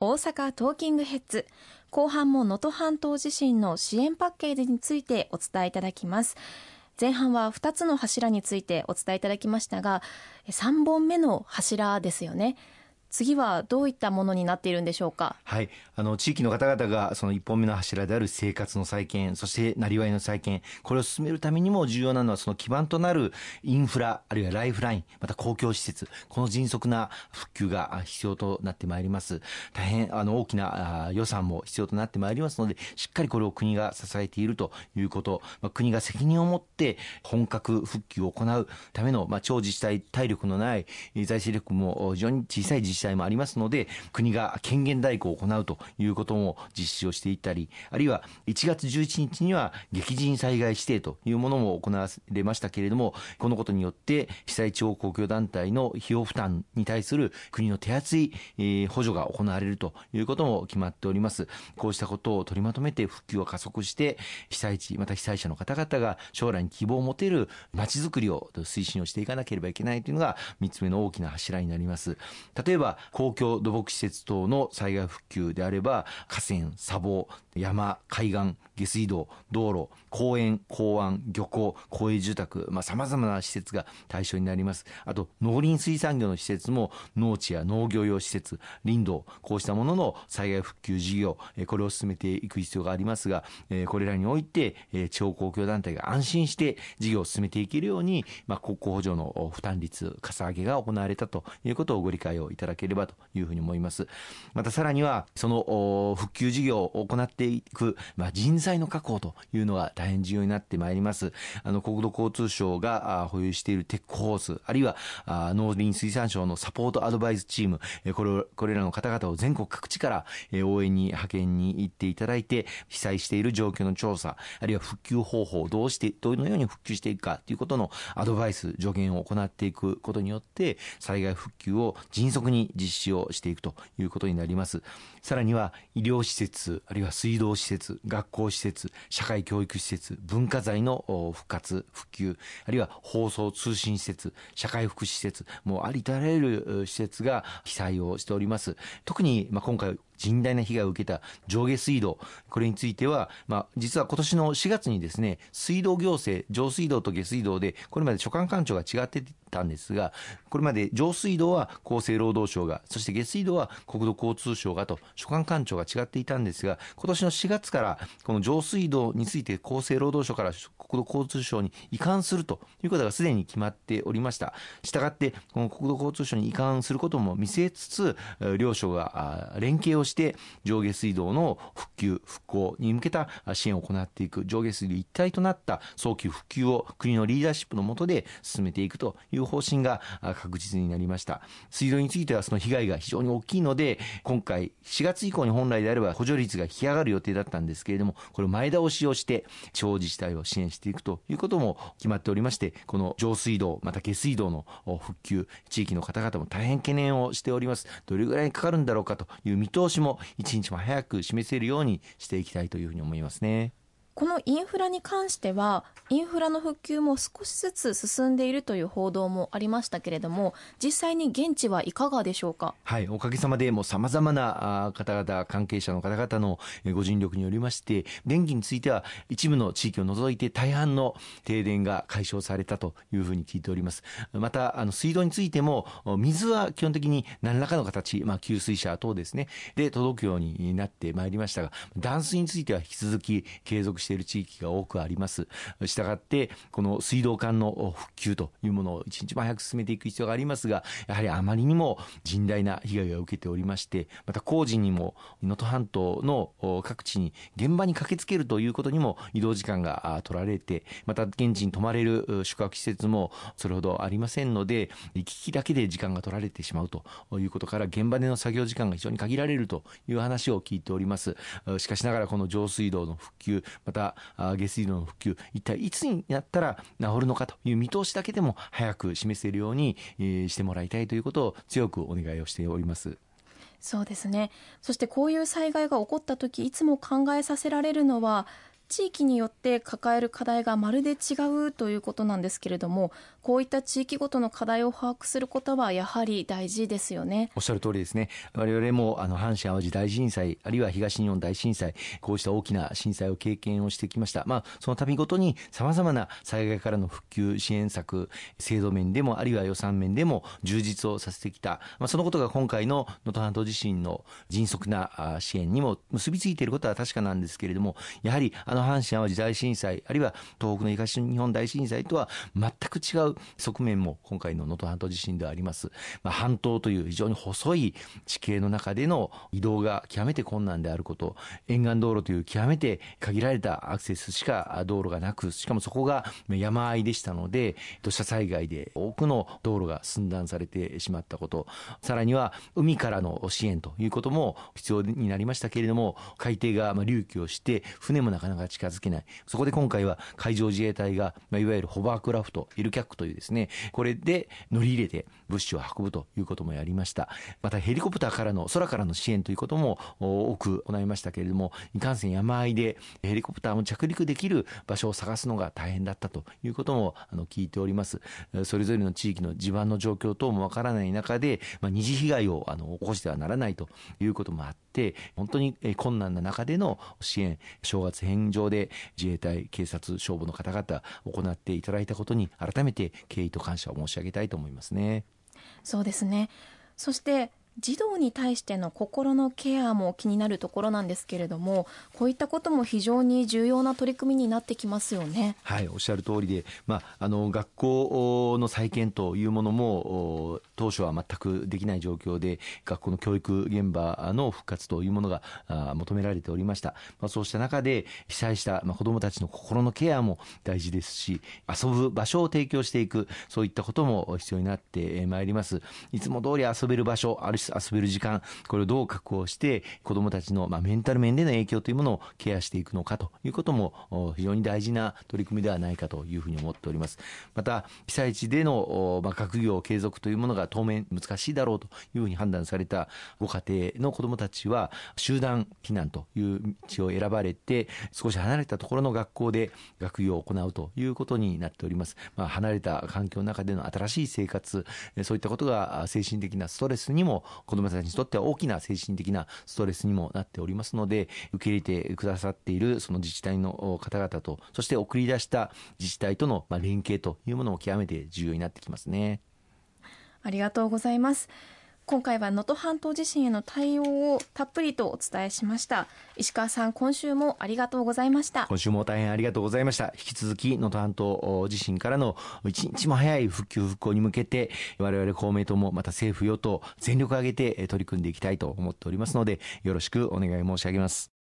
大阪トーキングヘッズ。後半も能登半島地震の支援パッケージについてお伝えいただきます。前半は2つの柱についてお伝えいただきましたが3本目の柱ですよね。次はどういったものになっているんでしょうか？はい、あの地域の方々がその一本目の柱である生活の再建、そしてなりわいの再建、これを進めるためにも重要なのはその基盤となるインフラあるいはライフライン、また公共施設、この迅速な復旧が必要となってまいります。大変あの大きな予算も必要となってまいりますので、しっかりこれを国が支えているということ、まあ、国が責任を持って本格復旧を行うためのまあ超自治体体力のない財政力も非常に小さい自治治体もありますので国が権限代行を行うということも実施をしていったりあるいは1月11日には激甚災害指定というものも行われましたけれどもこのことによって被災地方公共団体の費用負担に対する国の手厚い補助が行われるということも決まっております。こうしたことを取りまとめて復旧を加速して被災地また被災者の方々が将来に希望を持てるまちづくりを推進をしていかなければいけないというのが3つ目の大きな柱になります。例えば公共土木施設等の災害復旧であれば河川砂防山海岸下水道道路公園港湾漁港公営住宅さまざ、まな施設が対象になります。あと農林水産業の施設も農地や農業用施設林道こうしたものの災害復旧事業これを進めていく必要がありますがこれらにおいて地方公共団体が安心して事業を進めていけるように、まあ、国庫補助の負担率かさ上げが行われたということをご理解をいただければというふうに思います。またさらにはその復旧事業を行っていく、まあ、人材の確保というのが大変重要になってまいります。あの国土交通省が保有しているテックホースあるいは農林水産省のサポートアドバイスチームこれこれらの方々を全国各地から応援に派遣に行っていただいて被災している状況の調査あるいは復旧方法をどうしてどのように復旧していくかということのアドバイス助言を行っていくことによって災害復旧を迅速に実施をしていくということになります。さらには医療施設あるいは水道施設学校施設社会教育施設文化財の復活復旧あるいは放送通信施設社会福祉施設もうありとあらゆる施設が被災をしております。特にまあ今回甚大な被害を受けた上下水道、これについては、まあ、実は今年の4月にですね、水道行政、上水道と下水道で、これまで所管官庁が違ってたんですが、これまで上水道は厚生労働省が、そして下水道は国土交通省がと、所管官庁が違っていたんですが、今年の4月から、この上水道について厚生労働省から国土交通省に移管するということがすでに決まっておりました。したがって、この国土交通省に移管することも見据えつつ、両省が連携をして上下水道の復旧復興に向けた支援を行っていく上下水道一体となった早期復旧を国のリーダーシップの下で進めていくという方針が確実になりました水道についてはその被害が非常に大きいので今回4月以降に本来であれば補助率が引き上がる予定だったんですけれどもこれ前倒しをして地方自治体を支援してしていくということも決まっておりましてこの上水道また下水道の復旧地域の方々も大変懸念をしておりますどれぐらいかかるんだろうかという見通しも一日も早く示せるようにしていきたいというふうに思いますね。このインフラに関してはインフラの復旧も少しずつ進んでいるという報道もありましたけれども実際に現地はいかがでしょうか？はいおかげさまでもうさまざまな方々関係者の方々のご尽力によりまして電気については一部の地域を除いて大半の停電が解消されたというふうに聞いております。またあの水道についても水は基本的に何らかの形、まあ、給水車等ですねで届くようになってまいりましたが断水については引き続き継続してしている地域が多くあります。したがってこの水道管の復旧というものを一日も早く進めていく必要がありますがやはりあまりにも甚大な被害を受けておりましてまた工事にも能登半島の各地に現場に駆けつけるということにも移動時間が取られてまた現地に泊まれる宿泊施設もそれほどありませんので行き来だけで時間が取られてしまうということから現場での作業時間が非常に限られるという話を聞いております。しかしながらこの上水道の復旧またた下水道の復旧一体いつになったら治るのかという見通しだけでも早く示せるようにしてもらいたいということを強くお願いをしております。そうですねそしてこういう災害が起こった時いつも考えさせられるのは地域によって抱える課題がまるで違うということなんですけれどもこういった地域ごとの課題を把握することはやはり大事ですよね。おっしゃる通りですね。我々もあの阪神・淡路大震災あるいは東日本大震災こうした大きな震災を経験をしてきました。まあその度ごとにさまざまな災害からの復旧支援策制度面でもあるいは予算面でも充実をさせてきた、まあ、そのことが今回の能登半島地震の迅速な支援にも結びついていることは確かなんですけれどもやはりあの阪神・淡路大震災あるいは東北の東日本大震災とは全く違う側面も今回の能登半島地震ではあります、まあ、半島という非常に細い地形の中での移動が極めて困難であること沿岸道路という極めて限られたアクセスしか道路がなくしかもそこが山あいでしたので土砂災害で多くの道路が寸断されてしまったことさらには海からの支援ということも必要になりましたけれども海底が隆起をして船もなかなか近づけない。そこで今回は海上自衛隊が、まあ、いわゆるホバークラフトイルキャックというですねこれで乗り入れて物資を運ぶということもやりました。またヘリコプターからの空からの支援ということも多く行いましたけれどもいかんせん山あいでヘリコプターも着陸できる場所を探すのが大変だったということもあの聞いております。それぞれの地域の地盤の状況等もわからない中で、まあ、二次被害をあの起こしてはならないということもあって本当に困難な中での支援正月返上で自衛隊警察消防の方々行っていただいたことに改めて敬意と感謝を申し上げたいと思いますね。そうですねそして児童に対しての心のケアも気になるところなんですけれどもこういったことも非常に重要な取り組みになってきますよね。はいおっしゃる通りで、まあ、あの学校の再建というものも当初は全くできない状況で学校の教育現場の復活というものが求められておりました、まあ、そうした中で被災した、ま、子どもたちの心のケアも大事ですし遊ぶ場所を提供していくそういったことも必要になってまいりますいつも通り遊べる場所ある遊べる時間これをどう確保して子どもたちの、まあ、メンタル面での影響というものをケアしていくのかということも非常に大事な取り組みではないかというふうに思っております。また被災地での、まあ、学業継続というものが当面難しいだろうというふうに判断されたご家庭の子どもたちは集団避難という道を選ばれて少し離れたところの学校で学業を行うということになっております、まあ、離れた環境の中での新しい生活そういったことが精神的なストレスにも子どもたちにとっては大きな精神的なストレスにもなっておりますので受け入れてくださっているその自治体の方々とそして送り出した自治体との連携というものも極めて重要になってきますね。ありがとうございます。今回は能登半島地震への対応をたっぷりとお伝えしました。石川さん今週もありがとうございました。今週も大変ありがとうございました。引き続き能登半島地震からの一日も早い復旧復興に向けて我々公明党もまた政府与党全力を挙げて取り組んでいきたいと思っておりますのでよろしくお願い申し上げます。